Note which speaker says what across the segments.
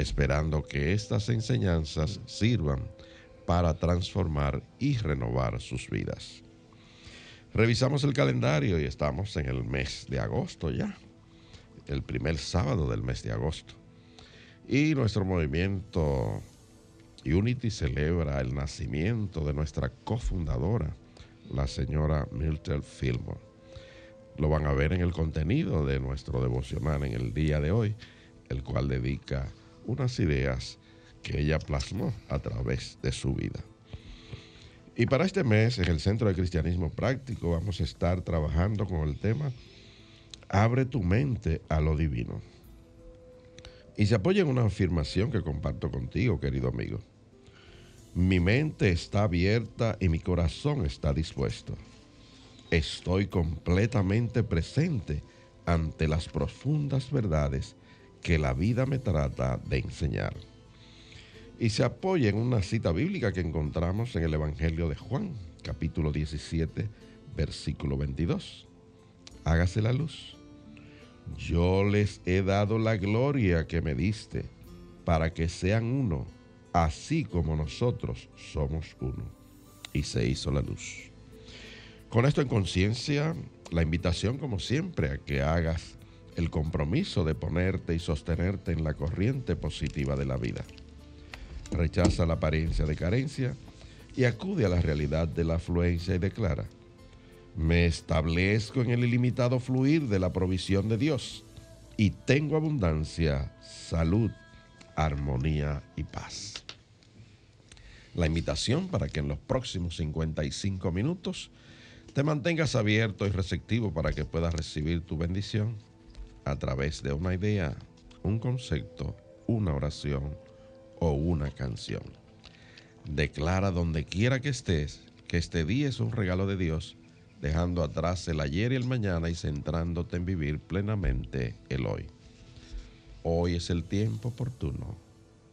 Speaker 1: esperando que estas enseñanzas sirvan para transformar y renovar sus vidas. Revisamos el calendario y estamos en el mes de agosto ya, el primer sábado del mes de agosto. Y nuestro movimiento Unity celebra el nacimiento de nuestra cofundadora, la señora Myrtle Fillmore. Lo van a ver en el contenido de nuestro devocional en el día de hoy, el cual dedica unas ideas que ella plasmó a través de su vida. Y para este mes, en el Centro de Cristianismo Práctico, vamos a estar trabajando con el tema Abre tu mente a lo divino. Y se apoya en una afirmación que comparto contigo, querido amigo. Mi mente está abierta y mi corazón está dispuesto. Estoy completamente presente ante las profundas verdades que la vida me trata de enseñar. Y se apoya en una cita bíblica que encontramos en el Evangelio de Juan, capítulo 17, versículo 22. Hágase la luz. Yo les he dado la gloria que me diste para que sean uno, así como nosotros somos uno. Y se hizo la luz. Con esto en conciencia, la invitación como siempre a que hagas el compromiso de ponerte y sostenerte en la corriente positiva de la vida. Rechaza la apariencia de carencia y acude a la realidad de la afluencia y declara, me establezco en el ilimitado fluir de la provisión de Dios y tengo abundancia, salud, armonía y paz. La invitación para que en los próximos 55 minutos te mantengas abierto y receptivo para que puedas recibir tu bendición a través de una idea, un concepto, una oración o una canción. Declara donde quiera que estés que este día es un regalo de Dios, dejando atrás el ayer y el mañana y centrándote en vivir plenamente el hoy. Hoy es el tiempo oportuno.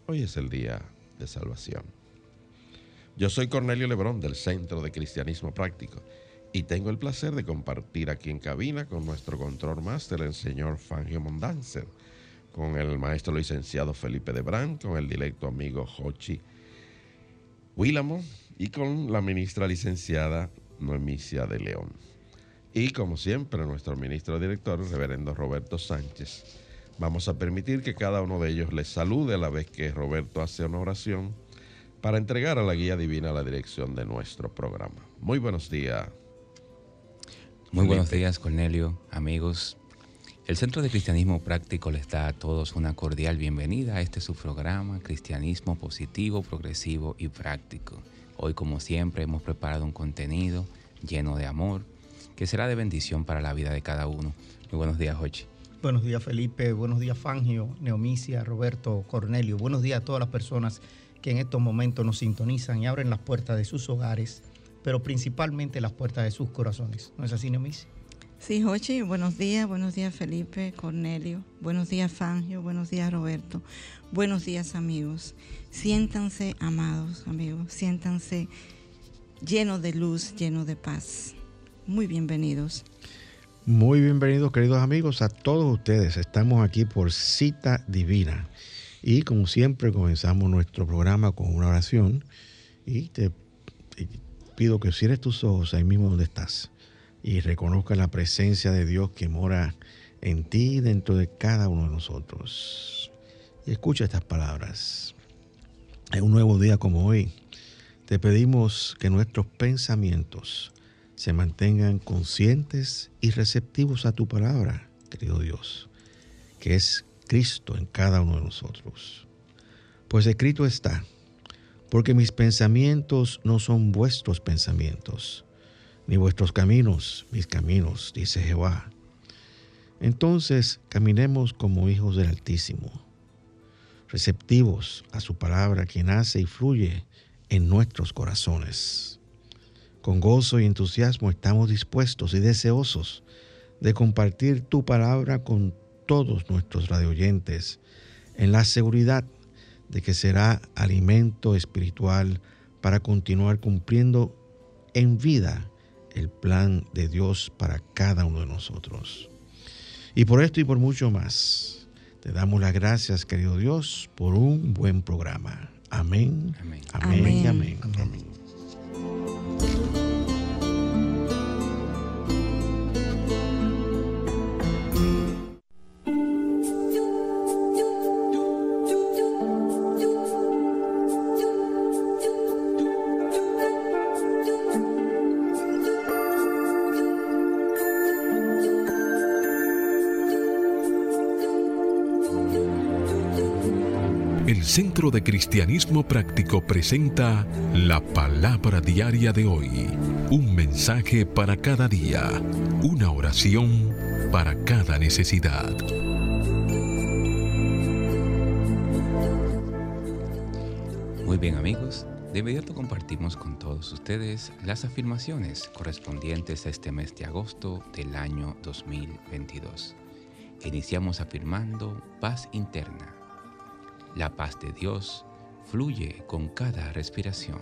Speaker 1: Hoy es el día de salvación. Yo soy Cornelio Lebrón del Centro de Cristianismo Práctico y tengo el placer de compartir aquí en cabina con nuestro control máster, el señor Fangio Mondanzer, con el maestro licenciado Felipe de Brand, con el directo amigo Jochi Willamo y con la ministra licenciada Noemicia de León. Y como siempre, nuestro ministro director, el reverendo Roberto Sánchez. Vamos a permitir que cada uno de ellos les salude a la vez que Roberto hace una oración para entregar a la guía divina la dirección de nuestro programa. Muy buenos días.
Speaker 2: Muy buenos días, Cornelio, amigos. El Centro de Cristianismo Práctico les da a todos una cordial bienvenida a este su programa, Cristianismo Positivo, Progresivo y Práctico. Hoy, como siempre, hemos preparado un contenido lleno de amor que será de bendición para la vida de cada uno. Muy buenos días, Jochi.
Speaker 3: Buenos días, Felipe. Buenos días, Fangio, Neomicia, Roberto, Cornelio. Buenos días a todas las personas que en estos momentos nos sintonizan y abren las puertas de sus hogares pero principalmente las puertas de sus corazones. ¿No es así, Neomis?
Speaker 4: Sí, Jochi, buenos días, buenos días Felipe, Cornelio, buenos días Fangio, buenos días Roberto, buenos días amigos. Siéntanse amados amigos, siéntanse llenos de luz, llenos de paz. Muy bienvenidos.
Speaker 5: Muy bienvenidos queridos amigos a todos ustedes. Estamos aquí por cita divina. Y como siempre comenzamos nuestro programa con una oración y te pido que cierres tus ojos ahí mismo donde estás y reconozca la presencia de Dios que mora en ti y dentro de cada uno de nosotros. Y escucha estas palabras. En un nuevo día como hoy, te pedimos que nuestros pensamientos se mantengan conscientes y receptivos a tu palabra, querido Dios, que es Cristo en cada uno de nosotros. Pues escrito está, porque mis pensamientos no son vuestros pensamientos, ni vuestros caminos mis caminos, dice Jehová. Entonces caminemos como hijos del Altísimo, receptivos a su palabra que nace y fluye en nuestros corazones. Con gozo y entusiasmo estamos dispuestos y deseosos de compartir tu palabra con todos nuestros radioyentes en la seguridad de que será alimento espiritual para continuar cumpliendo en vida el plan de Dios para cada uno de nosotros. Y por esto y por mucho más, te damos las gracias, querido Dios, por un buen programa. Amén. Amén. Amén. amén. amén.
Speaker 6: Centro de Cristianismo Práctico presenta la palabra diaria de hoy. Un mensaje para cada día. Una oración para cada necesidad.
Speaker 2: Muy bien amigos, de inmediato compartimos con todos ustedes las afirmaciones correspondientes a este mes de agosto del año 2022. Iniciamos afirmando paz interna la paz de Dios fluye con cada respiración.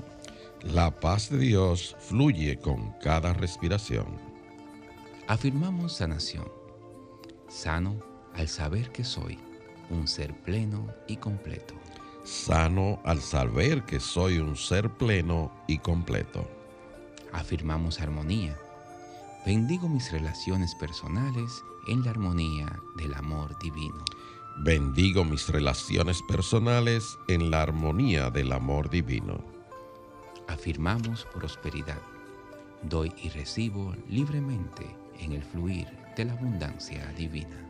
Speaker 1: La paz de Dios fluye con cada respiración.
Speaker 2: Afirmamos sanación. Sano al saber que soy un ser pleno y completo.
Speaker 1: Sano al saber que soy un ser pleno y completo.
Speaker 2: Afirmamos armonía. Bendigo mis relaciones personales en la armonía del amor divino.
Speaker 1: Bendigo mis relaciones personales en la armonía del amor divino.
Speaker 2: Afirmamos prosperidad. Doy y recibo libremente en el fluir de la abundancia divina.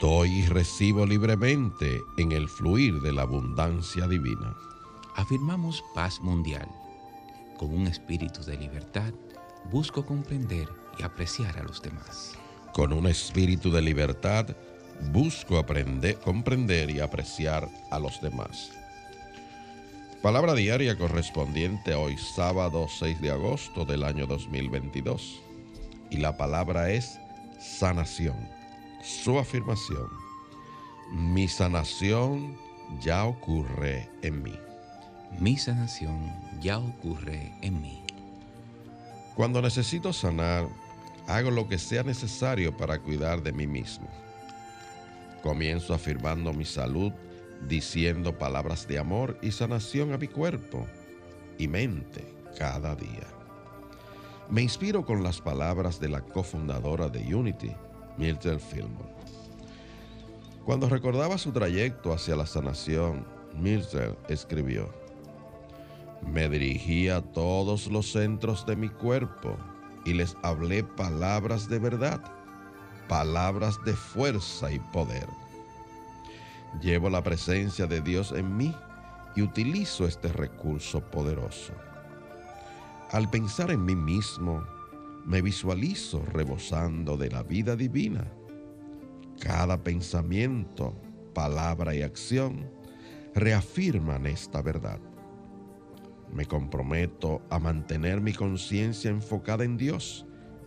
Speaker 1: Doy y recibo libremente en el fluir de la abundancia divina.
Speaker 2: Afirmamos paz mundial. Con un espíritu de libertad, busco comprender y apreciar a los demás.
Speaker 1: Con un espíritu de libertad, busco aprender, comprender y apreciar a los demás. Palabra diaria correspondiente a hoy sábado 6 de agosto del año 2022. Y la palabra es sanación. Su afirmación. Mi sanación ya ocurre en mí.
Speaker 2: Mi sanación ya ocurre en mí.
Speaker 1: Cuando necesito sanar, hago lo que sea necesario para cuidar de mí mismo Comienzo afirmando mi salud, diciendo palabras de amor y sanación a mi cuerpo y mente cada día. Me inspiro con las palabras de la cofundadora de Unity, Myrtle Fillmore. Cuando recordaba su trayecto hacia la sanación, Myrtle escribió, Me dirigí a todos los centros de mi cuerpo y les hablé palabras de verdad palabras de fuerza y poder. Llevo la presencia de Dios en mí y utilizo este recurso poderoso. Al pensar en mí mismo, me visualizo rebosando de la vida divina. Cada pensamiento, palabra y acción reafirman esta verdad. Me comprometo a mantener mi conciencia enfocada en Dios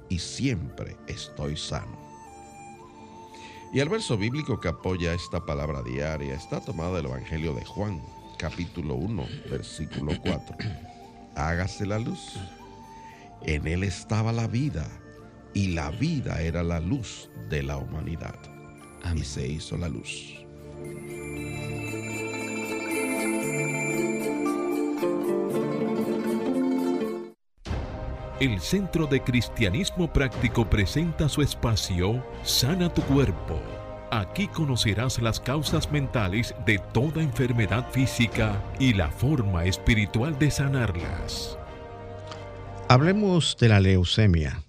Speaker 1: y siempre estoy sano. Y el verso bíblico que apoya esta palabra diaria está tomado del Evangelio de Juan, capítulo 1, versículo 4. Hágase la luz. En él estaba la vida, y la vida era la luz de la humanidad. Y se hizo la luz.
Speaker 6: El Centro de Cristianismo Práctico presenta su espacio Sana tu Cuerpo. Aquí conocerás las causas mentales de toda enfermedad física y la forma espiritual de sanarlas.
Speaker 5: Hablemos de la leucemia.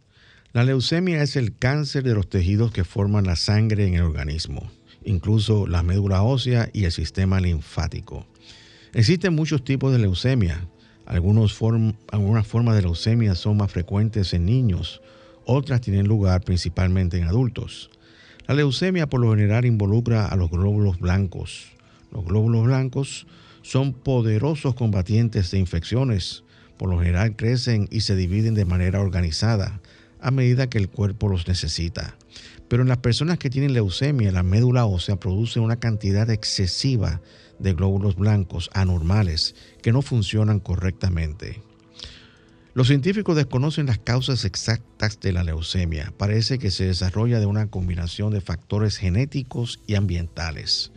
Speaker 5: La leucemia es el cáncer de los tejidos que forman la sangre en el organismo, incluso la médula ósea y el sistema linfático. Existen muchos tipos de leucemia. Algunas formas de leucemia son más frecuentes en niños, otras tienen lugar principalmente en adultos. La leucemia por lo general involucra a los glóbulos blancos. Los glóbulos blancos son poderosos combatientes de infecciones. Por lo general crecen y se dividen de manera organizada a medida que el cuerpo los necesita. Pero en las personas que tienen leucemia, la médula ósea produce una cantidad excesiva de glóbulos blancos anormales que no funcionan correctamente. Los científicos desconocen las causas exactas de la leucemia. Parece que se desarrolla de una combinación de factores genéticos y ambientales.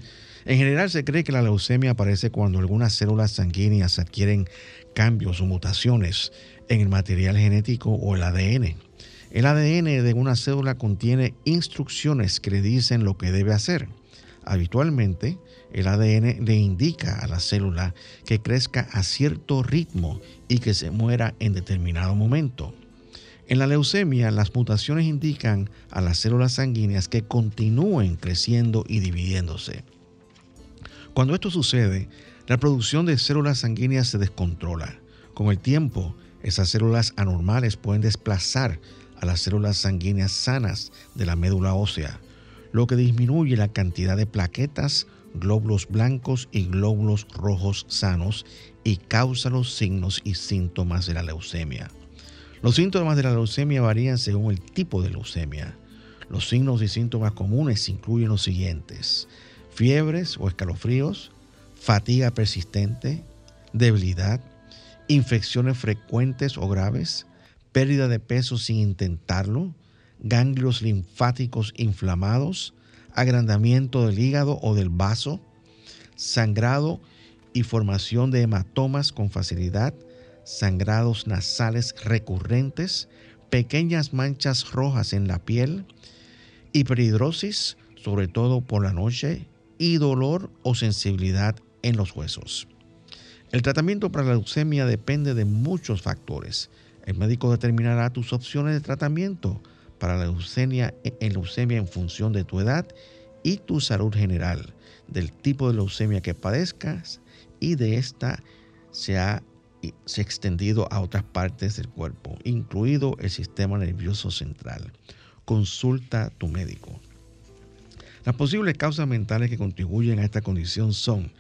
Speaker 5: En general se cree que la leucemia aparece cuando algunas células sanguíneas adquieren cambios o mutaciones en el material genético o el ADN. El ADN de una célula contiene instrucciones que le dicen lo que debe hacer. Habitualmente, el ADN le indica a la célula que crezca a cierto ritmo y que se muera en determinado momento. En la leucemia, las mutaciones indican a las células sanguíneas que continúen creciendo y dividiéndose. Cuando esto sucede, la producción de células sanguíneas se descontrola. Con el tiempo, esas células anormales pueden desplazar a las células sanguíneas sanas de la médula ósea, lo que disminuye la cantidad de plaquetas, glóbulos blancos y glóbulos rojos sanos y causa los signos y síntomas de la leucemia. Los síntomas de la leucemia varían según el tipo de leucemia. Los signos y síntomas comunes incluyen los siguientes: fiebres o escalofríos, fatiga persistente, debilidad, infecciones frecuentes o graves, pérdida de peso sin intentarlo, ganglios linfáticos inflamados, agrandamiento del hígado o del vaso, sangrado y formación de hematomas con facilidad, sangrados nasales recurrentes, pequeñas manchas rojas en la piel, hiperhidrosis, sobre todo por la noche, y dolor o sensibilidad en los huesos. El tratamiento para la leucemia depende de muchos factores, el médico determinará tus opciones de tratamiento para la leucemia en leucemia en función de tu edad y tu salud general, del tipo de leucemia que padezcas y de esta se ha, se extendido a otras partes del cuerpo, incluido el sistema nervioso central. Consulta a tu médico. Las posibles causas mentales que contribuyen a esta condición son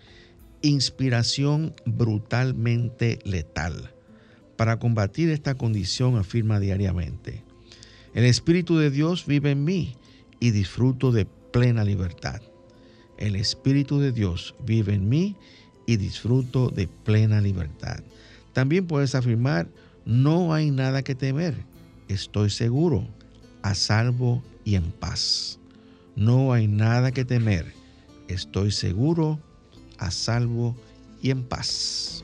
Speaker 5: inspiración brutalmente letal para combatir esta condición afirma diariamente, el Espíritu de Dios vive en mí y disfruto de plena libertad. El Espíritu de Dios vive en mí y disfruto de plena libertad. También puedes afirmar, no hay nada que temer, estoy seguro, a salvo y en paz. No hay nada que temer, estoy seguro, a salvo y en paz.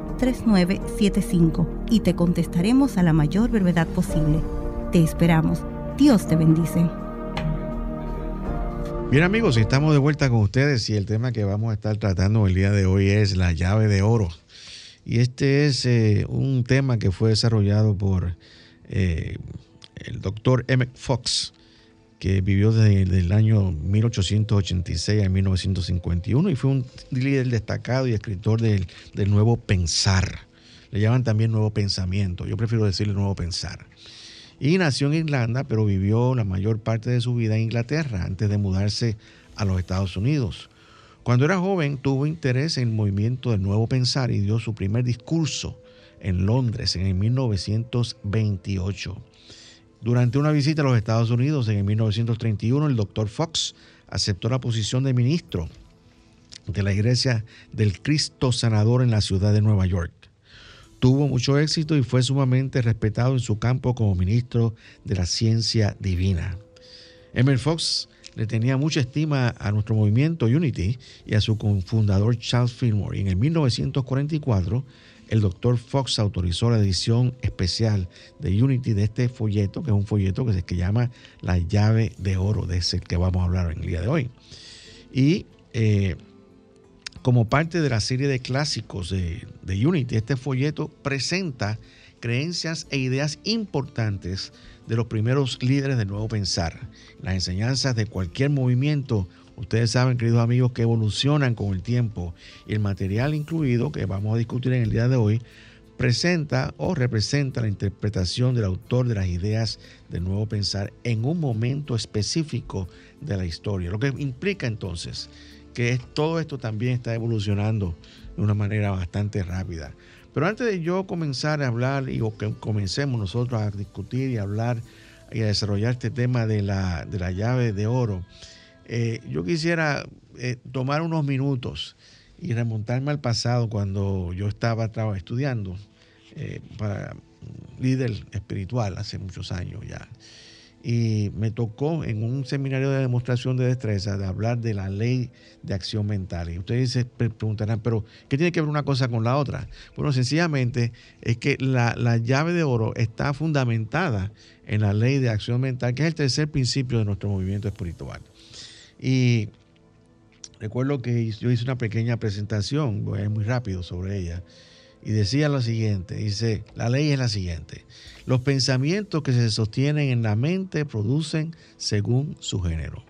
Speaker 7: 809-350-3975 y te contestaremos a la mayor brevedad posible. Te esperamos. Dios te bendice.
Speaker 5: Bien amigos, estamos de vuelta con ustedes y el tema que vamos a estar tratando el día de hoy es la llave de oro. Y este es eh, un tema que fue desarrollado por eh, el doctor Emmett Fox que vivió desde el año 1886 a 1951 y fue un líder destacado y escritor del, nuevo pensar. Le llaman también nuevo pensamiento, yo prefiero decirle nuevo pensar. Y nació en Irlanda, pero vivió la mayor parte de su vida en Inglaterra antes de mudarse a los Estados Unidos. Cuando era joven tuvo interés en el movimiento del nuevo pensar y dio su primer discurso en Londres en el 1928. Durante una visita a los Estados Unidos en el 1931, el doctor Fox aceptó la posición de ministro de la Iglesia del Cristo Sanador en la ciudad de Nueva York. Tuvo mucho éxito y fue sumamente respetado en su campo como ministro de la ciencia divina. Emmer Fox le tenía mucha estima a nuestro movimiento Unity y a su cofundador Charles Fillmore. Y en el 1944, el doctor Fox autorizó la edición especial de Unity de este folleto, que es un folleto que se llama La llave de oro, de ese que vamos a hablar en el día de hoy. Y eh, como parte de la serie de clásicos de, Unity, este folleto presenta creencias e ideas importantes de los primeros líderes del nuevo pensar. Las enseñanzas de cualquier movimiento, ustedes saben, queridos amigos, que evolucionan con el tiempo el material incluido que vamos a discutir en el día de hoy presenta o representa la interpretación del autor de las ideas del nuevo pensar en un momento específico de la historia, lo que implica entonces que todo esto también está evolucionando de una manera bastante rápida. Pero antes de yo comenzar a hablar y o que comencemos nosotros a discutir y hablar y a desarrollar este tema de la, llave de oro, eh, yo quisiera eh, tomar unos minutos y remontarme al pasado cuando yo estaba, estudiando eh, para líder espiritual hace muchos años ya y me tocó en un seminario de demostración de destreza de hablar de la ley de acción mental. Y ustedes se preguntarán, pero ¿qué tiene que ver una cosa con la otra? Bueno, sencillamente es que la, la llave de oro está fundamentada en la ley de acción mental, que es el tercer principio de nuestro movimiento espiritual. Y recuerdo que yo hice una pequeña presentación, voy a ir muy rápido sobre ella, y decía lo siguiente, dice, la ley es la siguiente, los pensamientos que se sostienen en la mente producen según su género.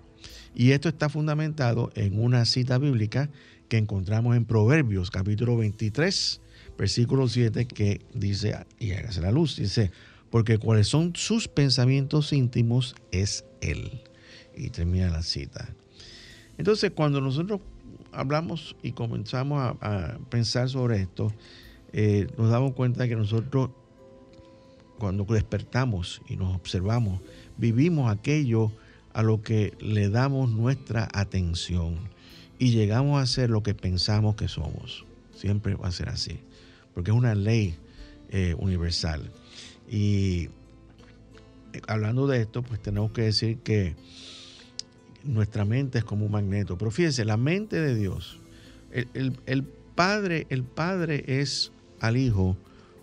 Speaker 5: Y esto está fundamentado en una cita bíblica que encontramos en Proverbios capítulo 23, versículo 7, que dice, y hágase la luz, dice, porque cuáles son sus pensamientos íntimos es Él. Y termina la cita. Entonces, cuando nosotros hablamos y comenzamos a, pensar sobre esto, eh, nos damos cuenta que nosotros cuando despertamos y nos observamos, vivimos aquello a lo que le damos nuestra atención y llegamos a ser lo que pensamos que somos. Siempre va a ser así, porque es una ley eh, universal. Y eh, hablando de esto, pues tenemos que decir que nuestra mente es como un magneto. Pero fíjense, la mente de Dios, el Padre, el Padre es al Hijo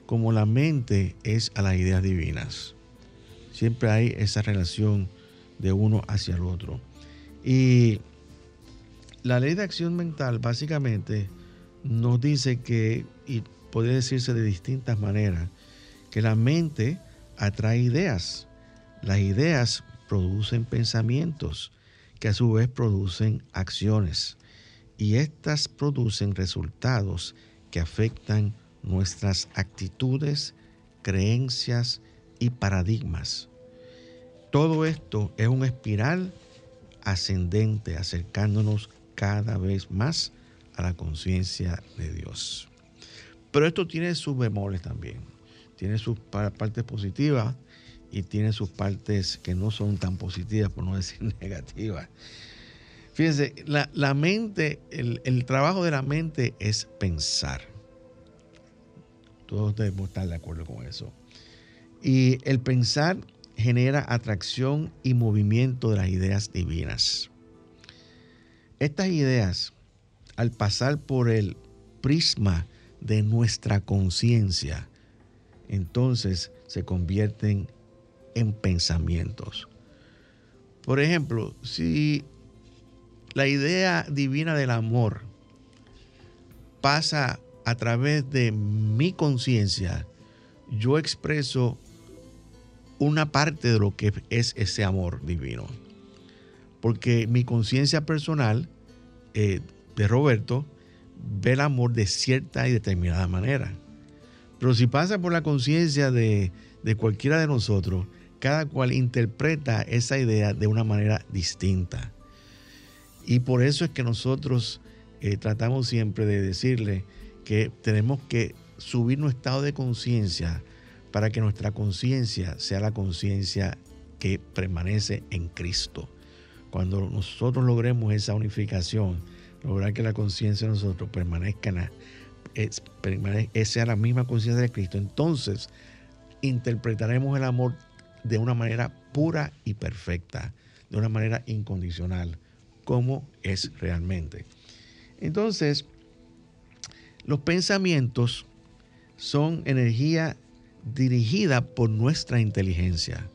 Speaker 5: como la mente es a las ideas divinas. Siempre hay esa relación de uno hacia el otro. Y la ley de acción mental básicamente nos dice que, y puede decirse de distintas maneras, que la mente atrae ideas. Las ideas producen pensamientos que a su vez producen acciones. Y estas producen resultados que afectan nuestras actitudes, creencias y paradigmas. Todo esto es un espiral ascendente, acercándonos cada vez más a la conciencia de Dios. Pero esto tiene sus bemoles también. Tiene sus partes positivas y tiene sus partes que no son tan positivas, por no decir negativas. Fíjense, la, mente, el trabajo de la mente es pensar. Todos debemos estar de acuerdo con eso. Y el pensar genera atracción y movimiento de las ideas divinas. Estas ideas, al pasar por el prisma de nuestra conciencia, entonces se convierten en pensamientos. Por ejemplo, si la idea divina del amor pasa a través de mi conciencia, yo expreso una parte de lo que es ese amor divino. Porque mi conciencia personal eh, de Roberto ve el amor de cierta y determinada manera. Pero si pasa por la conciencia de, de cualquiera de nosotros, cada cual interpreta esa idea de una manera distinta. Y por eso es que nosotros eh, tratamos siempre de decirle que tenemos que subir nuestro estado de conciencia para que nuestra conciencia sea la conciencia que permanece en Cristo. Cuando nosotros logremos esa unificación, lograr que la conciencia de nosotros permanezca, es, sea la misma conciencia de Cristo, entonces interpretaremos el amor de una manera pura y perfecta, de una manera incondicional, como es realmente. Entonces, los pensamientos son energía dirigida por nuestra inteligencia.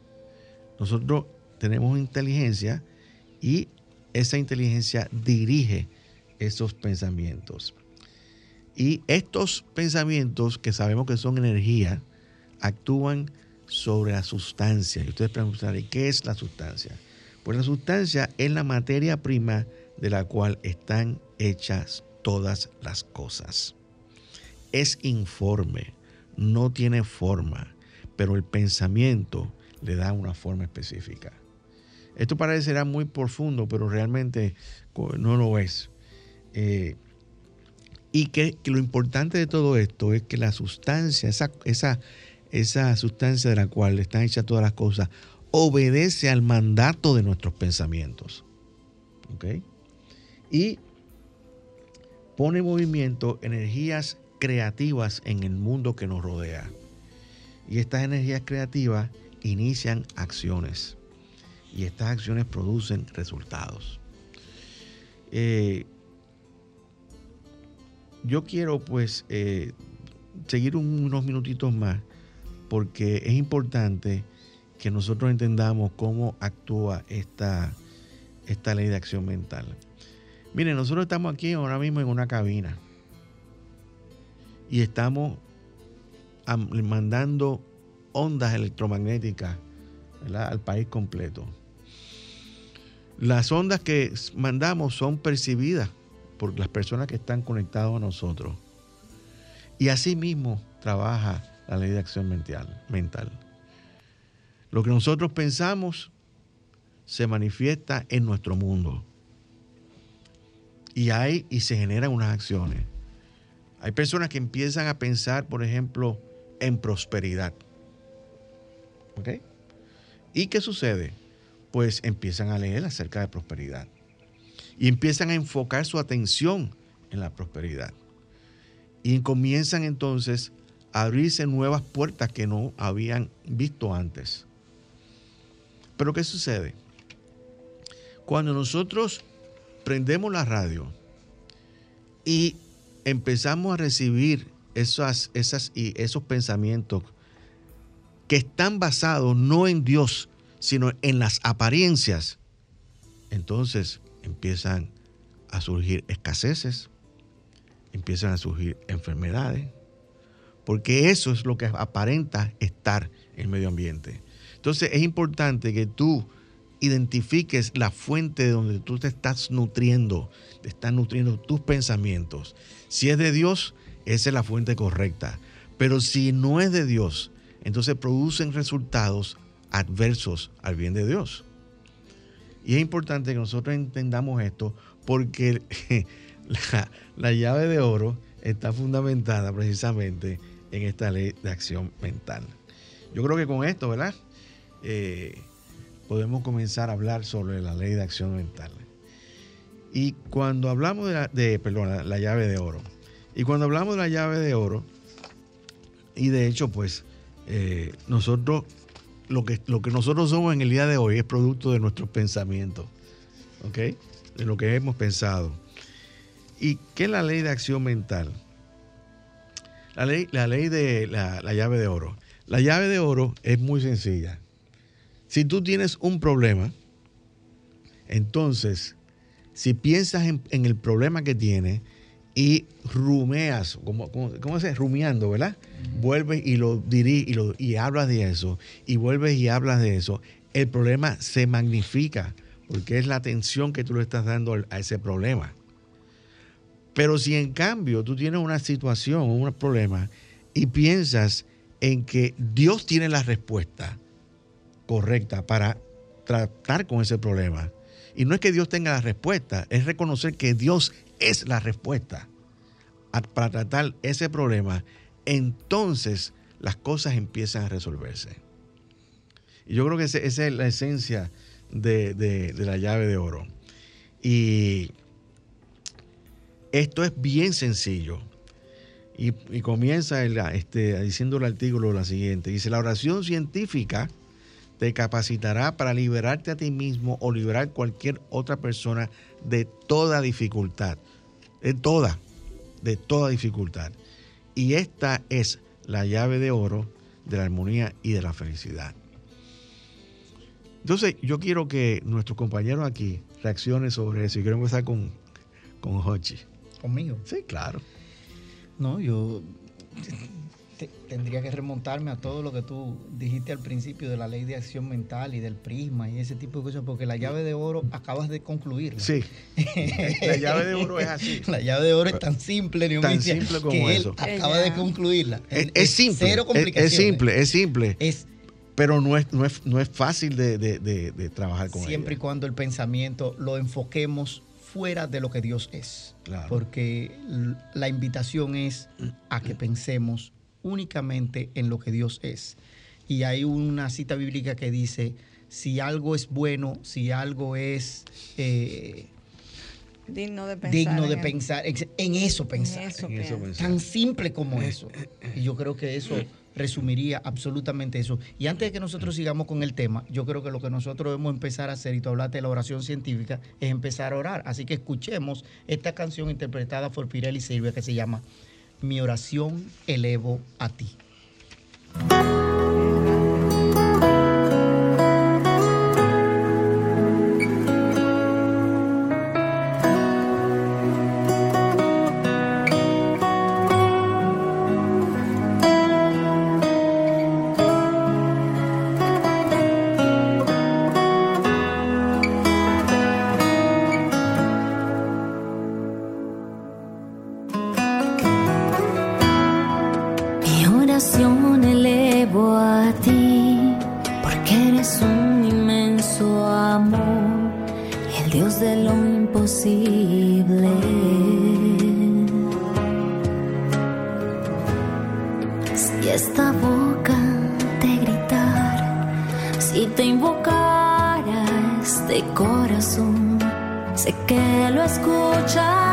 Speaker 5: Nosotros tenemos inteligencia y esa inteligencia dirige esos pensamientos. Y estos pensamientos que sabemos que son energía, actúan sobre la sustancia. Y ustedes preguntarán, ¿y qué es la sustancia? Pues la sustancia es la materia prima de la cual están hechas todas las cosas. Es informe, no tiene forma, pero el pensamiento le da una forma específica. Esto parecerá muy profundo, pero realmente no lo es. Eh, y que, lo importante de todo esto es que la sustancia, esa, esa, esa sustancia de la cual están hechas todas las cosas, obedece al mandato de nuestros pensamientos. ¿Ok? Y pone en movimiento energías creativas en el mundo que nos rodea. Y estas energías creativas inician acciones. Y estas acciones producen resultados. Eh, yo quiero pues eh, seguir unos minutitos más porque es importante que nosotros entendamos cómo actúa esta, esta ley de acción mental. Miren, nosotros estamos aquí ahora mismo en una cabina y estamos mandando ondas electromagnéticas al país completo. Las ondas que mandamos son percibidas por las personas que están conectadas a nosotros. Y así mismo trabaja la ley de acción mental. mental. Lo que nosotros pensamos se manifiesta en nuestro mundo. Y hay y se generan unas acciones. Hay personas que empiezan a pensar, por ejemplo, en prosperidad. ¿Ok? ¿Y qué sucede? Pues empiezan a leer acerca de prosperidad. Y empiezan a enfocar su atención en la prosperidad. Y comienzan entonces abrirse nuevas puertas que no habían visto antes. Pero ¿qué sucede? Cuando nosotros prendemos la radio y empezamos a recibir esas, esas, y esos pensamientos que están basados no en Dios, sino en las apariencias, entonces empiezan a surgir escaseces, empiezan a surgir enfermedades, porque eso es lo que aparenta estar el medio ambiente. Entonces es importante que tú identifiques la fuente de donde tú te estás nutriendo, te están nutriendo tus pensamientos. Si es de Dios, esa es la fuente correcta. Pero si no es de Dios, entonces producen resultados adversos al bien de Dios. Y es importante que nosotros entendamos esto porque la, llave de oro está fundamentada precisamente en esta ley de acción mental. Yo creo que con esto, ¿verdad? Eh, podemos comenzar a hablar sobre la ley de acción mental. Y cuando hablamos de, la, perdón, la, llave de oro, y cuando hablamos de la llave de oro, y de hecho, pues, eh, nosotros lo que, lo que nosotros somos en el día de hoy es producto de nuestros pensamientos, ¿ok? De lo que hemos pensado. ¿Y qué es la ley de acción mental? La ley, la ley de la, llave de oro. La llave de oro es muy sencilla. Si tú tienes un problema, entonces, si piensas en, el problema que tienes, y rumeas, como, ¿cómo se Rumiando, ¿verdad? Vuelves y lo diriges y, y hablas de eso, y vuelves y hablas de eso, el problema se magnifica, porque es la atención que tú le estás dando a ese problema. Pero si en cambio tú tienes una situación o un problema y piensas en que Dios tiene la respuesta correcta para tratar con ese problema, y no es que Dios tenga la respuesta, es reconocer que Dios es la respuesta para tratar ese problema, entonces las cosas empiezan a resolverse. Y yo creo que esa es la esencia de, la llave de oro. Y esto es bien sencillo. Y, comienza este, diciendo el artículo la siguiente. Dice, la oración científica te capacitará para liberarte a ti mismo o liberar cualquier otra persona de toda dificultad. De toda, de toda dificultad. Y esta es la llave de oro de la armonía y de la felicidad. Entonces, yo quiero que nuestros compañeros aquí reaccionen sobre eso. Y quiero empezar con, con Hochi.
Speaker 3: ¿Conmigo?
Speaker 5: Sí, claro.
Speaker 3: No, yo tendría que remontarme a todo lo que tú dijiste al principio de la ley de acción mental y del prisma y ese tipo de cosas, porque la llave de oro acabas de concluirla.
Speaker 5: Sí. la llave de oro es así.
Speaker 3: La llave de oro es tan simple,
Speaker 5: tan simple como eso.
Speaker 3: acaba de concluirla.
Speaker 5: Es, simple. Cero complicaciones. Es, simple, es simple. Es pero no es, no es, no es fácil de, trabajar con
Speaker 3: Siempre
Speaker 5: y
Speaker 3: cuando el pensamiento lo enfoquemos fuera de lo que Dios es. Porque la invitación es a que pensemos únicamente en lo que Dios es. Y hay una cita bíblica que dice, si algo es bueno, si algo es...
Speaker 4: Eh, digno de pensar.
Speaker 3: Digno de en pensar, en eso pensar. Tan simple como eso. Y yo creo que eso resumiría absolutamente eso. Y antes de que nosotros sigamos con el tema, yo creo que lo que nosotros debemos empezar a hacer, y tú hablaste de la oración científica, es empezar a orar. Así que escuchemos esta canción interpretada por Pirelli Silvia que se llama Mi oración elevo a ti.
Speaker 8: oración elevo a
Speaker 6: ti, porque eres un inmenso amor, el Dios de
Speaker 8: lo imposible. Si esta boca te gritara, si te invocara este corazón, sé que lo escuchas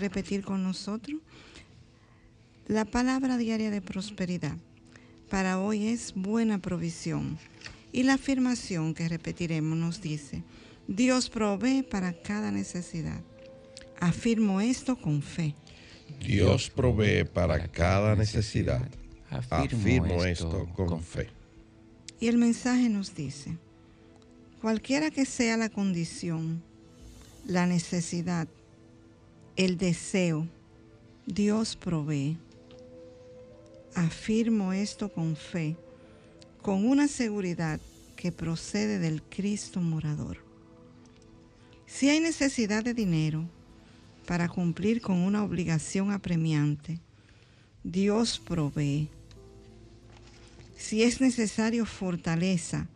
Speaker 4: repetir con nosotros la palabra diaria de prosperidad. Para hoy es buena provisión. Y la afirmación que repetiremos nos dice, Dios provee para cada necesidad. Afirmo esto con fe.
Speaker 1: Dios provee para cada necesidad. Afirmo, esto con fe.
Speaker 4: Y el mensaje nos dice, Cualquiera que sea la condición, la necesidad, el deseo, Dios provee. Afirmo esto con fe, con una seguridad que procede del Cristo morador. Si hay necesidad de dinero para cumplir con una obligación apremiante, Dios provee. Si es necesario fortaleza,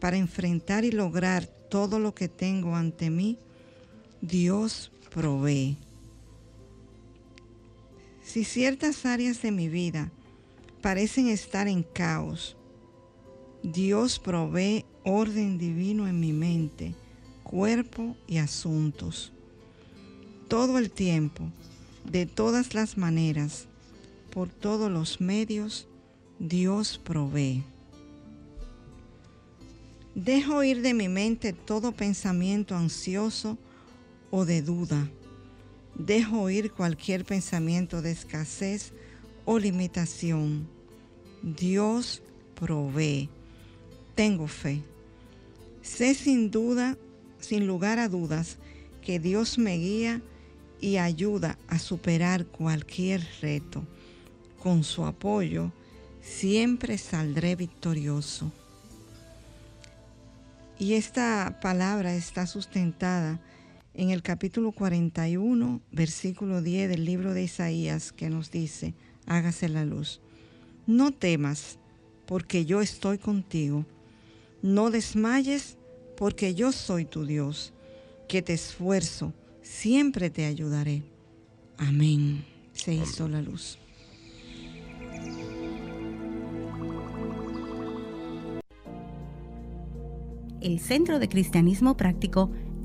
Speaker 4: para enfrentar y lograr todo lo que tengo ante mí, Dios provee. Si ciertas áreas de mi vida parecen estar en caos, Dios provee orden divino en mi mente, cuerpo y asuntos. Todo el tiempo, de todas las maneras, por todos los medios, Dios provee. Dejo ir de mi mente todo pensamiento ansioso o de duda. Dejo ir cualquier pensamiento de escasez o limitación. Dios provee. Tengo fe. Sé sin duda, sin lugar a dudas, que Dios me guía y ayuda a superar cualquier reto. Con su apoyo, siempre saldré victorioso. Y esta palabra está sustentada en el capítulo 41, versículo 10 del libro de Isaías, que nos dice, hágase la luz. No temas, porque yo estoy contigo. No desmayes, porque yo soy tu Dios, que te esfuerzo, siempre te ayudaré. Amén. Se hizo la luz.
Speaker 7: El Centro de Cristianismo Práctico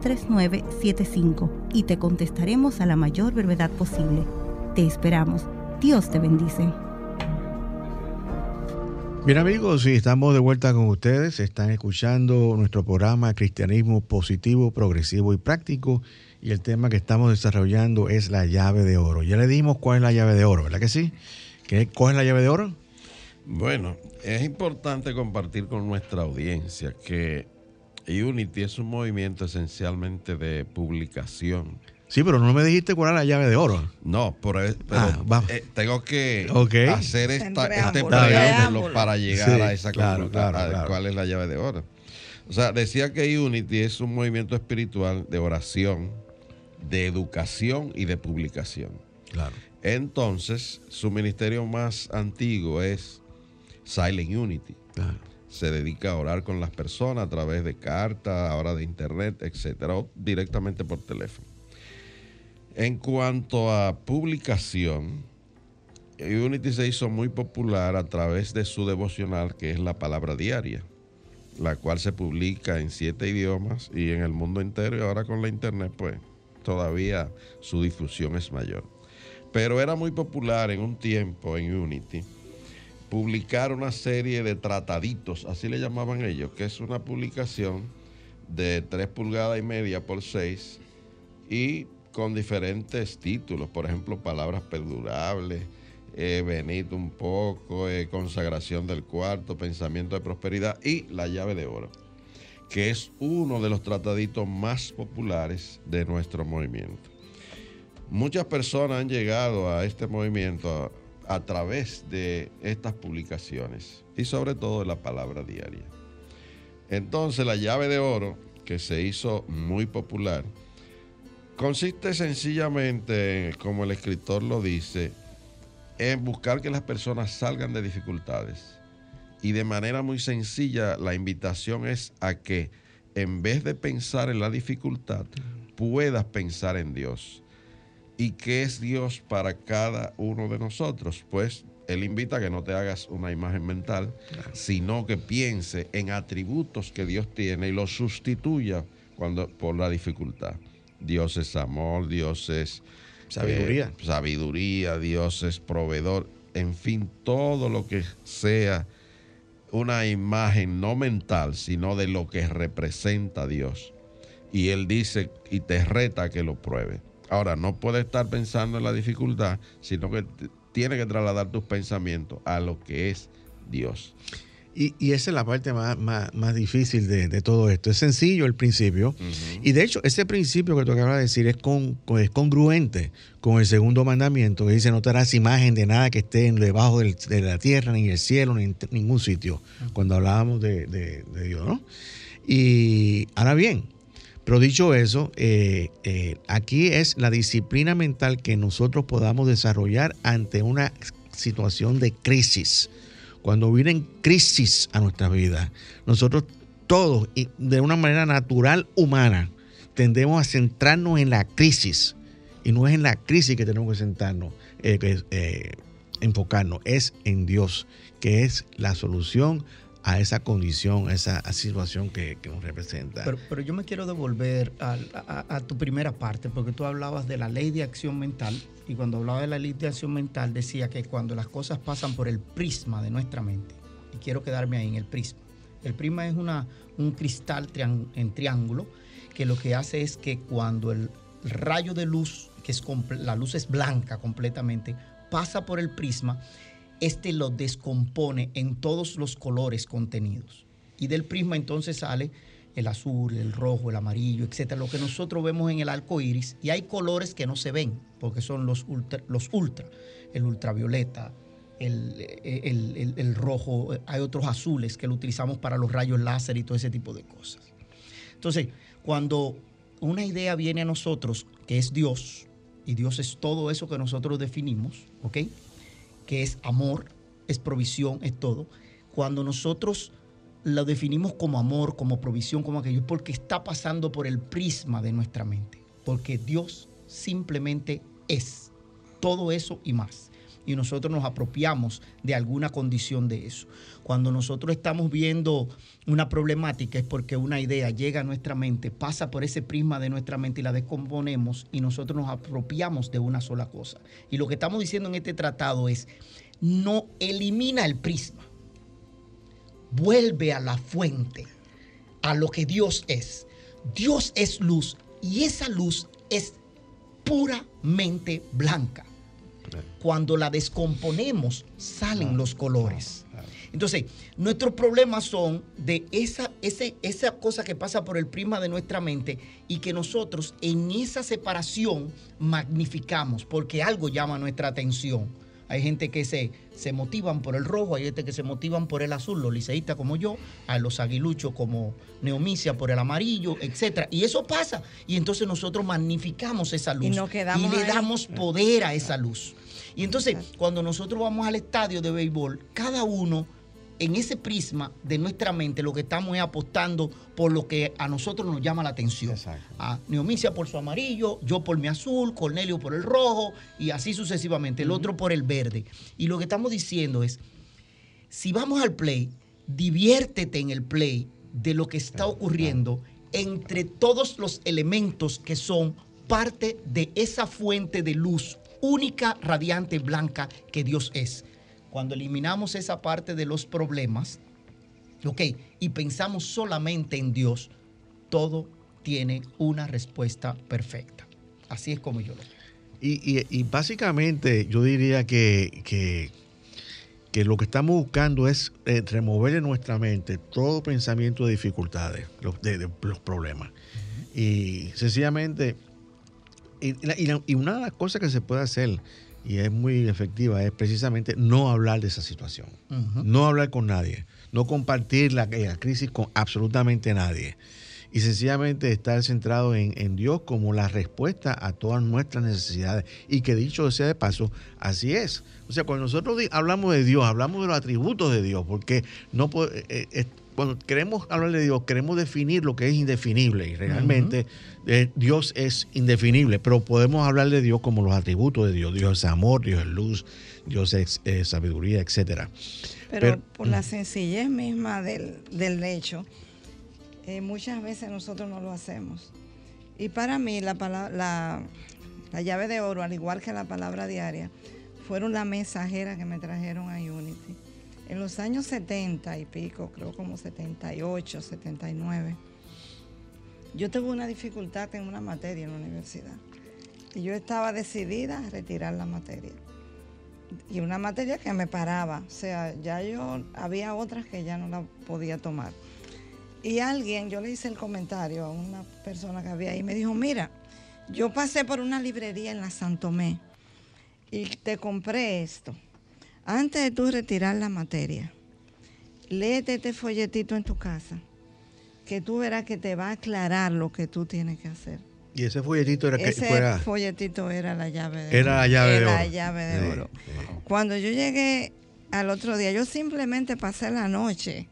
Speaker 7: 3975 y te contestaremos a la mayor brevedad posible. Te esperamos. Dios te bendice.
Speaker 5: Bien amigos, si estamos de vuelta con ustedes. Están escuchando nuestro programa Cristianismo Positivo, Progresivo y Práctico. Y el tema que estamos desarrollando es la llave de oro. Ya le dimos cuál es la llave de oro, ¿verdad que sí? ¿Qué, ¿Cuál es la llave de oro?
Speaker 1: Bueno, es importante compartir con nuestra audiencia que Unity es un movimiento esencialmente de publicación.
Speaker 5: Sí, pero no me dijiste cuál era la llave de oro.
Speaker 1: No, pero, ah, eh, tengo que hacer esta, este preámbulo para llegar a esa claro, claro, cuál es la llave de oro. O sea, decía que Unity es un movimiento espiritual de oración, de educación y de publicación.
Speaker 5: Claro.
Speaker 1: Entonces, su ministerio más antiguo es Silent Unity. Claro se dedica a orar con las personas a través de cartas, ahora de internet, etcétera, o directamente por teléfono. En cuanto a publicación, Unity se hizo muy popular a través de su devocional, que es la palabra diaria, la cual se publica en siete idiomas y en el mundo entero, y ahora con la internet, pues todavía su difusión es mayor. Pero era muy popular en un tiempo en Unity publicar una serie de trataditos, así le llamaban ellos, que es una publicación de 3 pulgadas y media por 6 y con diferentes títulos, por ejemplo, palabras perdurables, eh, Benito un poco, eh, consagración del cuarto, pensamiento de prosperidad y la llave de oro, que es uno de los trataditos más populares de nuestro movimiento. Muchas personas han llegado a este movimiento a través de estas publicaciones y sobre todo de la palabra diaria. Entonces la llave de oro, que se hizo muy popular, consiste sencillamente, como el escritor lo dice, en buscar que las personas salgan de dificultades. Y de manera muy sencilla, la invitación es a que en vez de pensar en la dificultad, puedas pensar en Dios. ¿Y qué es Dios para cada uno de nosotros? Pues Él invita a que no te hagas una imagen mental, sino que piense en atributos que Dios tiene y los sustituya cuando, por la dificultad. Dios es amor, Dios es
Speaker 5: Sabiduría.
Speaker 1: eh, sabiduría, Dios es proveedor, en fin, todo lo que sea una imagen no mental, sino de lo que representa a Dios. Y Él dice y te reta a que lo pruebe. Ahora, no puedes estar pensando en la dificultad, sino que t- tiene que trasladar tus pensamientos a lo que es Dios.
Speaker 5: Y, y esa es la parte más, más, más difícil de, de todo esto. Es sencillo el principio. Y de hecho, ese principio que tú acabas de decir es, con, es congruente con el segundo mandamiento que dice: No te harás imagen de nada que esté en debajo del- de la tierra, ni en el cielo, ni en ningún sitio. Cuando hablábamos de, de- de Dios, ¿no? Y ahora bien, pero dicho eso, eh, eh, aquí es la disciplina mental que nosotros podamos desarrollar ante una situación de crisis. Cuando vienen crisis a nuestra vida, nosotros todos, y de una manera natural humana, tendemos a centrarnos en la crisis. Y no es en la crisis que tenemos que sentarnos, que, eh, enfocarnos, es en Dios, que es la solución a esa condición, a esa situación que, nos representa.
Speaker 3: Pero, yo me quiero devolver a, tu primera parte, porque tú hablabas de la ley de acción mental, y cuando hablaba de la ley de acción mental decía que cuando las cosas pasan por el prisma de nuestra mente, y quiero quedarme ahí en el prisma. El prisma es una, un cristal en triángulo que lo que hace es que cuando el rayo de luz, que es la luz es blanca completamente, pasa por el prisma, este lo descompone en todos los colores contenidos. Y del prisma entonces sale el azul, el rojo, el amarillo, etcétera, lo que nosotros vemos en el arco iris. Y hay colores que no se ven, porque son los ultra, los ultra el ultravioleta, el, el- el- el rojo, hay otros azules que lo utilizamos para los rayos láser y todo ese tipo de cosas. Entonces, cuando una idea viene a nosotros, que es Dios, y Dios es todo eso que nosotros definimos, ¿ok? Que es amor, es provisión, es todo. Cuando nosotros lo definimos como amor, como provisión, como aquello, porque está pasando por el prisma de nuestra mente. Porque Dios simplemente es todo eso y más. Y nosotros nos apropiamos de alguna condición de eso. Cuando nosotros estamos viendo una problemática es porque una idea llega a nuestra mente, pasa por ese prisma de nuestra mente y la descomponemos y nosotros nos apropiamos de una sola cosa. Y lo que estamos diciendo en este tratado es, no elimina el prisma, vuelve a la fuente, a lo que Dios es. Dios es luz y esa luz es puramente blanca. Cuando la descomponemos, salen los colores. Entonces, nuestros problemas son de esa, ese- esa cosa que pasa por el prisma de nuestra mente y que nosotros en esa separación magnificamos porque algo llama nuestra atención. Hay gente que se, se motivan por el rojo, hay gente que se motivan por el azul, los liceístas como yo, a los aguiluchos como Neomicia por el amarillo, etcétera. Y eso pasa. Y entonces nosotros magnificamos esa luz.
Speaker 4: Y nos quedamos
Speaker 3: y le damos poder a esa luz. Y entonces, cuando nosotros vamos al estadio de béisbol, cada uno en ese prisma de nuestra mente lo que estamos es apostando por lo que a nosotros nos llama la atención. A Neomicia por su amarillo, yo por mi azul, Cornelio por el rojo y así sucesivamente, el otro por el verde. Y lo que estamos diciendo es, si vamos al play, diviértete en el play de lo que está ocurriendo entre todos los elementos que son parte de esa fuente de luz única, radiante, blanca que Dios es. Cuando eliminamos esa parte de los problemas, ok, y pensamos solamente en Dios, todo tiene una respuesta perfecta. Así es como yo lo veo.
Speaker 5: Y, básicamente yo diría que, que, lo que estamos buscando es eh, remover de nuestra mente todo pensamiento de dificultades, los, de, los problemas. Y sencillamente, y, y, una de las cosas que se puede hacer y es muy efectiva es precisamente no hablar de esa situación, no hablar con nadie, no compartir la, la crisis con absolutamente nadie y sencillamente estar centrado en, Dios como la respuesta a todas nuestras necesidades. Y que dicho sea de paso, así es. O sea, cuando nosotros hablamos de Dios, hablamos de los atributos de Dios, porque no eh, eh, cuando queremos hablar de Dios, queremos definir lo que es indefinible. Y realmente eh, Dios es indefinible, pero podemos hablar de Dios como los atributos de Dios. Dios es amor, Dios es luz, Dios es sabiduría, etc.
Speaker 4: Pero, por la sencillez misma del, del hecho eh, muchas veces nosotros no lo hacemos. Y para mí la, la, la llave de oro, al igual que la palabra diaria, fueron la mensajera que me trajeron a Unity. En los años 70 y pico, creo como 78, 79, yo tuve una dificultad en una materia en la universidad. Y yo estaba decidida a retirar la materia. Y una materia que me paraba. O sea, ya yo había otras que ya no la podía tomar. Y alguien, yo le hice el comentario a una persona que había ahí, me dijo, mira, yo pasé por una librería en la Santomé y te compré esto. Antes de tú retirar la materia, léete este folletito en tu casa, que tú verás que te va a aclarar lo que tú tienes que hacer.
Speaker 5: Y ese folletito era
Speaker 4: ese
Speaker 5: que
Speaker 4: folletito era la llave
Speaker 5: de era
Speaker 4: oro.
Speaker 5: La llave de
Speaker 4: la llave de oro. Cuando yo llegué al otro día, yo simplemente pasé la noche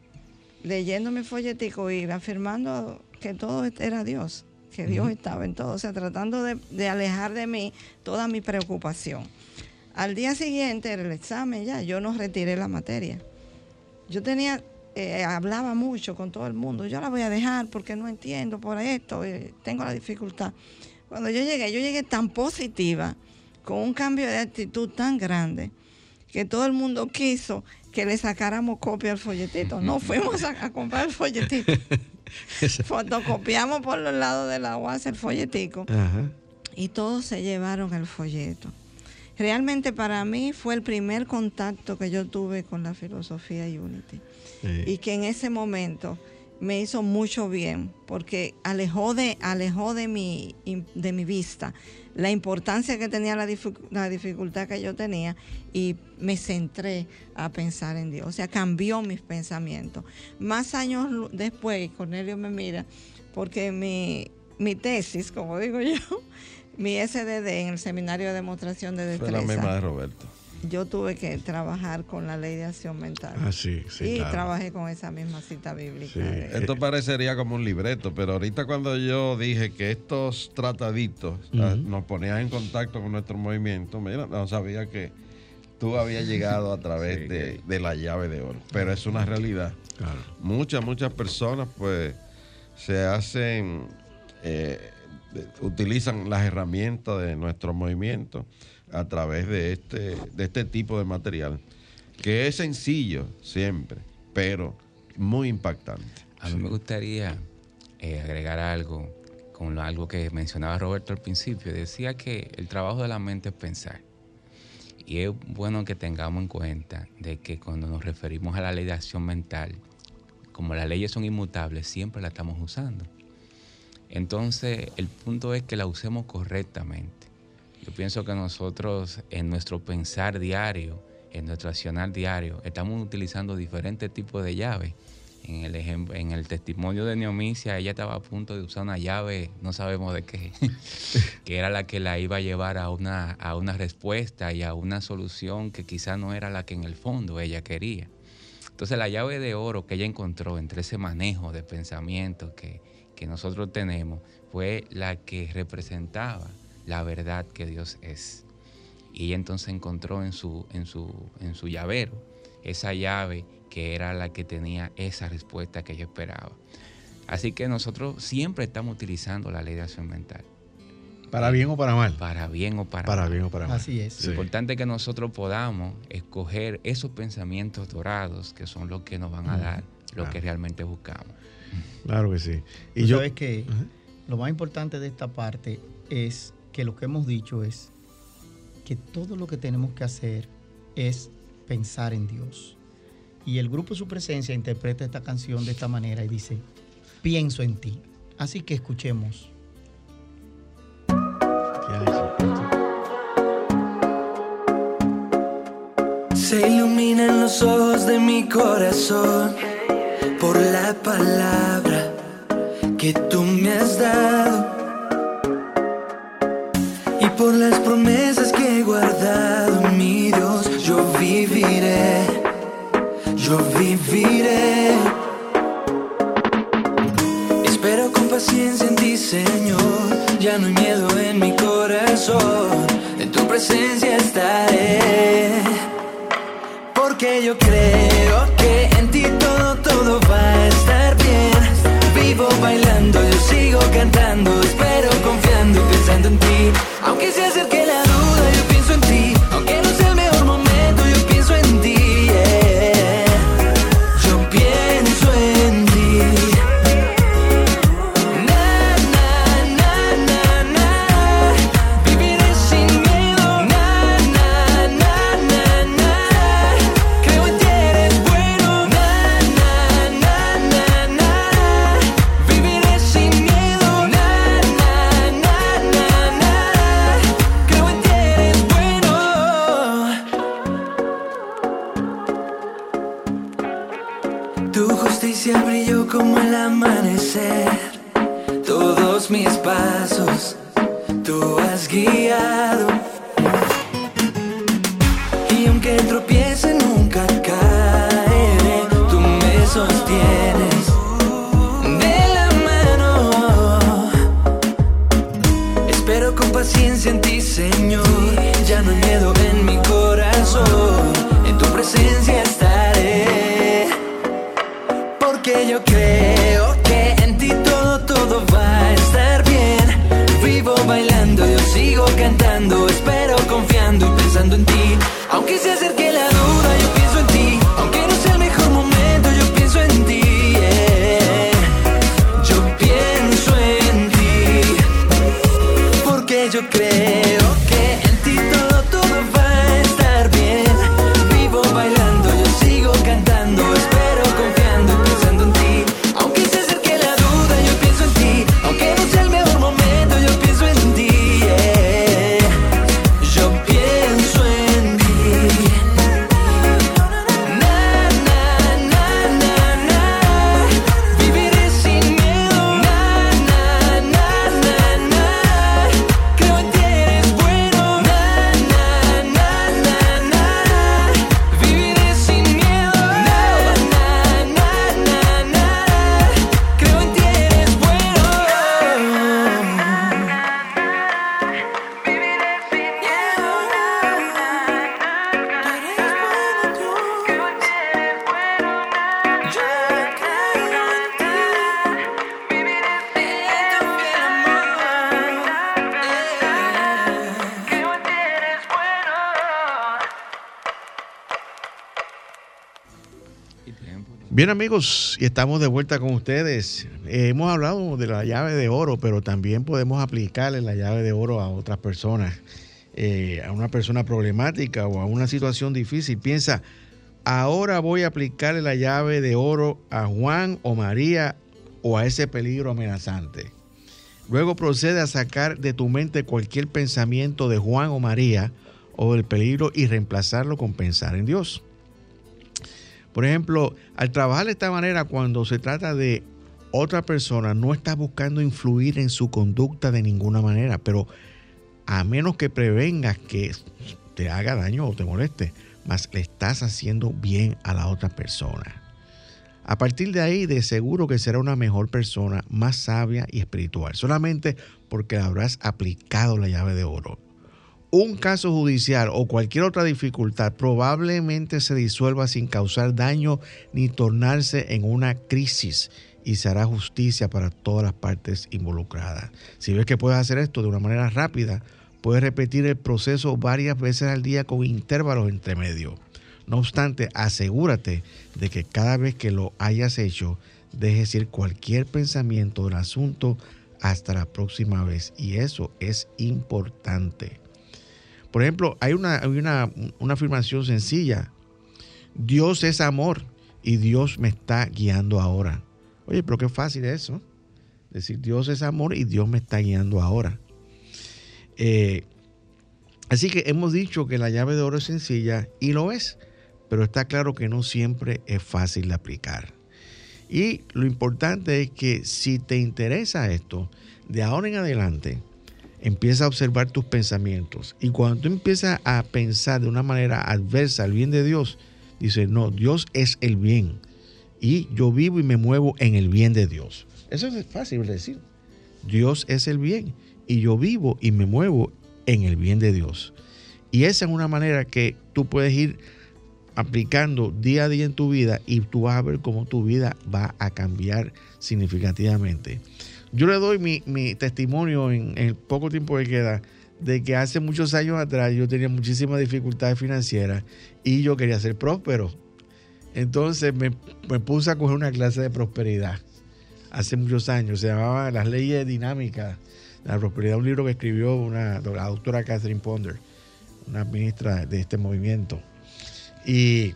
Speaker 4: leyendo mi folletico y afirmando que todo era Dios, que Dios estaba en todo, o sea, tratando de, alejar de mí toda mi preocupación. Al día siguiente, el examen ya, yo no retiré la materia. Yo tenía, eh, hablaba mucho con todo el mundo, yo la voy a dejar porque no entiendo por esto, eh, tengo la dificultad. Cuando yo llegué, yo llegué tan positiva, con un cambio de actitud tan grande, que todo el mundo quiso que le sacáramos copia al folletito. No fuimos a, comprar el folletito. Fotocopiamos por los lados de la UAS el folletico y todos se llevaron el folleto. Realmente para mí fue el primer contacto que yo tuve con la filosofía Unity. Y que en ese momento me hizo mucho bien porque alejó de, alejó de, mi, de mi vista la importancia que tenía la, la, dificultad que yo tenía y me centré a pensar en Dios. O sea, cambió mis pensamientos. Más años después, Cornelio me mira, porque mi, mi tesis, como digo yo, mi SDD en el Seminario de Demostración de Destreza.
Speaker 1: Fue la misma de Roberto
Speaker 4: yo tuve que trabajar con la ley de acción mental.
Speaker 5: Ah, sí, sí,
Speaker 4: y trabajé con esa misma cita bíblica.
Speaker 1: Esto parecería como un libreto, pero ahorita cuando yo dije que estos trataditos ah, nos ponían en contacto con nuestro movimiento, mira, no sabía que tú habías llegado a través de, la llave de oro. Pero es una realidad. Muchas, muchas personas pues se hacen, eh, utilizan las herramientas de nuestro movimiento a través de este, de este tipo de material, que es sencillo siempre, pero muy impactante.
Speaker 2: A mí me gustaría eh, agregar algo con algo que mencionaba Roberto al principio. Decía que el trabajo de la mente es pensar. Y es bueno que tengamos en cuenta de que cuando nos referimos a la ley de acción mental, como las leyes son inmutables, siempre la estamos usando. Entonces, el punto es que la usemos correctamente. Yo pienso que nosotros en nuestro pensar diario, en nuestro accionar diario, estamos utilizando diferentes tipos de llaves. En el, en el testimonio de Neomicia, ella estaba a punto de usar una llave, no sabemos de qué, que era la que la iba a llevar a una, a una respuesta y a una solución que quizá no era la que en el fondo ella quería. Entonces la llave de oro que ella encontró entre ese manejo de pensamiento que, que nosotros tenemos fue la que representaba la verdad que Dios es. Y ella entonces encontró en su, en su, en su llavero esa llave que era la que tenía esa respuesta que ella esperaba. Así que nosotros siempre estamos utilizando la ley de acción mental.
Speaker 5: Para bien o para mal.
Speaker 2: Para bien o para,
Speaker 5: para
Speaker 2: mal.
Speaker 5: bien o para mal.
Speaker 3: Así es.
Speaker 2: Lo importante es que nosotros podamos escoger esos pensamientos dorados que son los que nos van a dar lo
Speaker 5: Claro.
Speaker 2: que realmente buscamos.
Speaker 5: Claro que sí. Y
Speaker 3: Tú
Speaker 5: yo,
Speaker 3: sabes que
Speaker 5: Ajá.
Speaker 3: lo más importante de esta parte es que lo que hemos dicho es que todo lo que tenemos que hacer es pensar en Dios. Y el grupo Su Presencia interpreta esta canción de esta manera y dice, pienso en ti. Así que escuchemos.
Speaker 8: Se iluminan los ojos de mi corazón por la palabra que tú me has dado y por las promesas que he guardado, mi Dios, yo viviré, yo viviré. Espero con paciencia en ti, Señor, ya no hay miedo en mi corazón, en tu presencia estaré. Paciencia en ti, Señor. Ya no hay miedo en mi corazón. En tu presencia estaré. Porque yo creo que en ti todo, todo va a estar bien. Vivo bailando, yo sigo cantando. Espero confiando y pensando en ti. Aunque se acerque Bien
Speaker 5: amigos, y estamos de vuelta con ustedes. Eh, hemos hablado de la llave de oro, pero también podemos aplicarle la llave de oro a otras personas, eh, a una persona problemática o a una situación difícil. Piensa, ahora voy a aplicarle la llave de oro a Juan o María o a ese peligro amenazante. Luego procede a sacar de tu mente cualquier pensamiento de Juan o María o del peligro y reemplazarlo con pensar en Dios. Por ejemplo, al trabajar de esta manera, cuando se trata de otra persona, no estás buscando influir en su conducta de ninguna manera, pero a menos que prevengas que te haga daño o te moleste, más le estás haciendo bien a la otra persona. A partir de ahí, de seguro que será una mejor persona, más sabia y espiritual, solamente porque habrás aplicado la llave de oro. Un caso judicial o cualquier otra dificultad probablemente se disuelva sin causar daño ni tornarse en una crisis y se hará justicia para todas las partes involucradas. Si ves que puedes hacer esto de una manera rápida, puedes repetir el proceso varias veces al día con intervalos entre medio. No obstante, asegúrate de que cada vez que lo hayas hecho, dejes ir cualquier pensamiento del asunto hasta la próxima vez. Y eso es importante. Por ejemplo, hay una, una, una afirmación sencilla. Dios es amor y Dios me está guiando ahora. Oye, pero qué fácil es eso. Decir Dios es amor y Dios me está guiando ahora. Eh, así que hemos dicho que la llave de oro es sencilla y lo es, pero está claro que no siempre es fácil de aplicar. Y lo importante es que si te interesa esto, de ahora en adelante, empieza a observar tus pensamientos. Y cuando tú empiezas a pensar de una manera adversa al bien de Dios, dices, no, Dios es el bien. Y yo vivo y me muevo en el bien de Dios. Eso es fácil de decir. Dios es el bien. Y yo vivo y me muevo en el bien de Dios. Y esa es una manera que tú puedes ir aplicando día a día en tu vida y tú vas a ver cómo tu vida va a cambiar significativamente. Yo le doy mi, testimonio en, el poco tiempo que queda de que hace muchos años atrás yo tenía muchísimas dificultades financieras y yo quería ser próspero. Entonces me, puse a coger una clase de prosperidad hace muchos años. Se llamaba Las leyes dinámicas de la prosperidad, un libro que escribió una, la doctora Catherine Ponder, una ministra de este movimiento. Y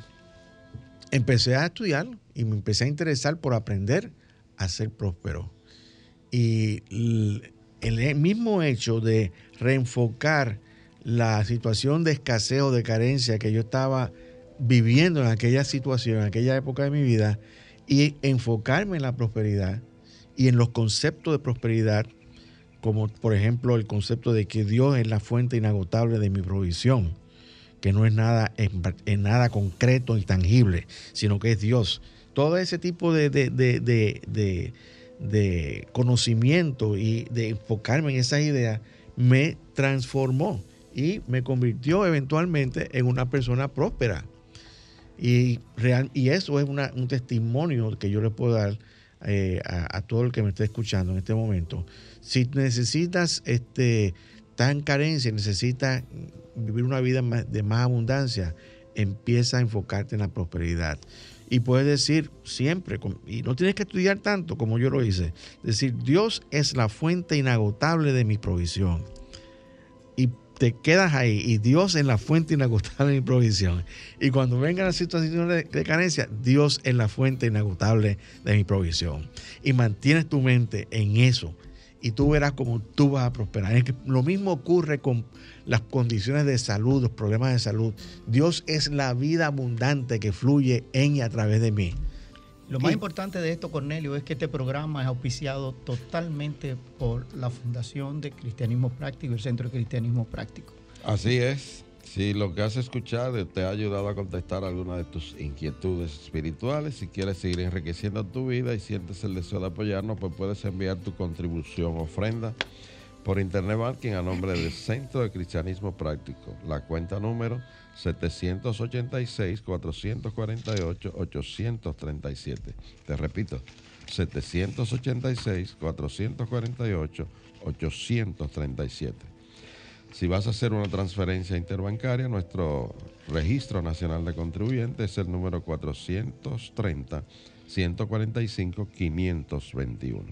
Speaker 5: empecé a estudiar y me empecé a interesar por aprender a ser próspero. Y el mismo hecho de reenfocar la situación de escasez o de carencia que yo estaba viviendo en aquella situación, en aquella época de mi vida, y enfocarme en la prosperidad y en los conceptos de prosperidad, como por ejemplo el concepto de que Dios es la fuente inagotable de mi provisión, que no es nada, nada concreto y tangible, sino que es Dios. Todo ese tipo de, de, de conocimiento y de enfocarme en esas ideas me transformó y me convirtió eventualmente en una persona próspera. Y, real, y eso es un testimonio que yo le puedo dar eh, a, todo el que me esté escuchando en este momento. Si necesitas, este, en carencia, necesitas vivir una vida de más abundancia, empieza a enfocarte en la prosperidad. Y puedes decir siempre, y no tienes que estudiar tanto como yo lo hice, decir, Dios es la fuente inagotable de mi provisión. Y te quedas ahí y Dios es la fuente inagotable de mi provisión. Y cuando vengan las situaciones de, carencia, Dios es la fuente inagotable de mi provisión. Y mantienes tu mente en eso y tú verás cómo tú vas a prosperar. Es que lo mismo ocurre con las condiciones de salud, los problemas de salud. Dios es la vida abundante que fluye en y a través de mí.
Speaker 3: Lo más importante de esto, Cornelio, es que este programa es auspiciado totalmente por la Fundación de Cristianismo Práctico, el Centro de Cristianismo Práctico.
Speaker 1: Así es. Si lo que has escuchado te ha ayudado a contestar alguna de tus inquietudes espirituales, si quieres seguir enriqueciendo tu vida y sientes el deseo de apoyarnos, pues puedes enviar tu contribución ofrenda por Internet Banking a nombre del Centro de Cristianismo Práctico. La cuenta número 786-448-837. Te repito, 786-448-837. Si vas a hacer una transferencia interbancaria, nuestro registro nacional de contribuyentes es el número 430-145-521.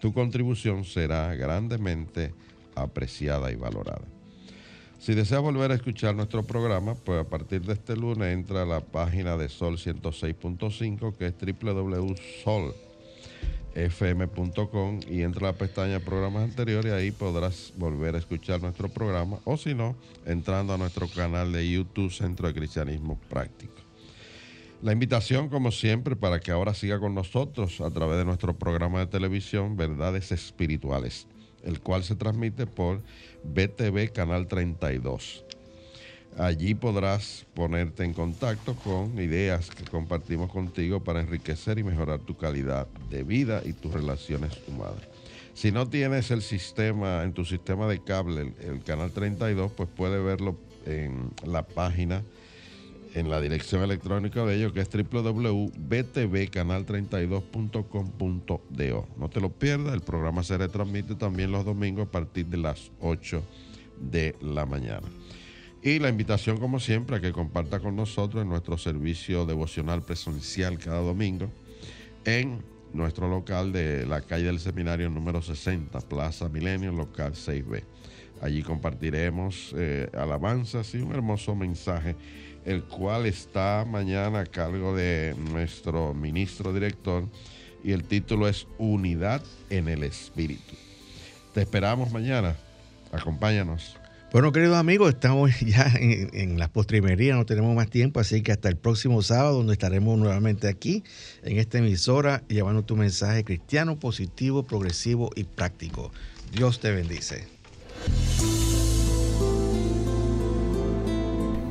Speaker 1: Tu contribución será grandemente apreciada y valorada. Si deseas volver a escuchar nuestro programa, pues a partir de este lunes entra a la página de Sol 106.5 que es www.sol.com fm.com y entra a la pestaña programas anteriores ahí podrás volver a escuchar nuestro programa o si no, entrando a nuestro canal de YouTube Centro de Cristianismo Práctico. La invitación, como siempre, para que ahora siga con nosotros a través de nuestro programa de televisión Verdades Espirituales, el cual se transmite por BTV Canal 32. Allí podrás ponerte en contacto con ideas que compartimos contigo para enriquecer y mejorar tu calidad de vida y tus relaciones humanas. Si no tienes el sistema, en tu sistema de cable, el, canal 32, pues puedes verlo en la página en la dirección electrónica de ellos que es www.btvcanal32.com.do. No te lo pierdas, el programa se retransmite también los domingos a partir de las 8 de la mañana. Y la invitación, como siempre, a que comparta con nosotros en nuestro servicio devocional presencial cada domingo en nuestro local de la calle del Seminario número 60, Plaza Milenio, local 6B. Allí compartiremos eh, alabanzas y un hermoso mensaje, el cual está mañana a cargo de nuestro ministro director y el título es Unidad en el Espíritu. Te esperamos mañana. Acompáñanos.
Speaker 5: Bueno, queridos amigos, estamos ya en, las postrimerías, no tenemos más tiempo, así que hasta el próximo sábado, donde estaremos nuevamente aquí, en esta emisora, llevando tu mensaje cristiano, positivo, progresivo y práctico. Dios te bendice.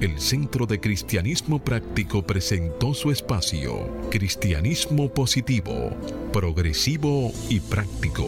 Speaker 6: El Centro de Cristianismo Práctico presentó su espacio, Cristianismo Positivo, Progresivo y Práctico,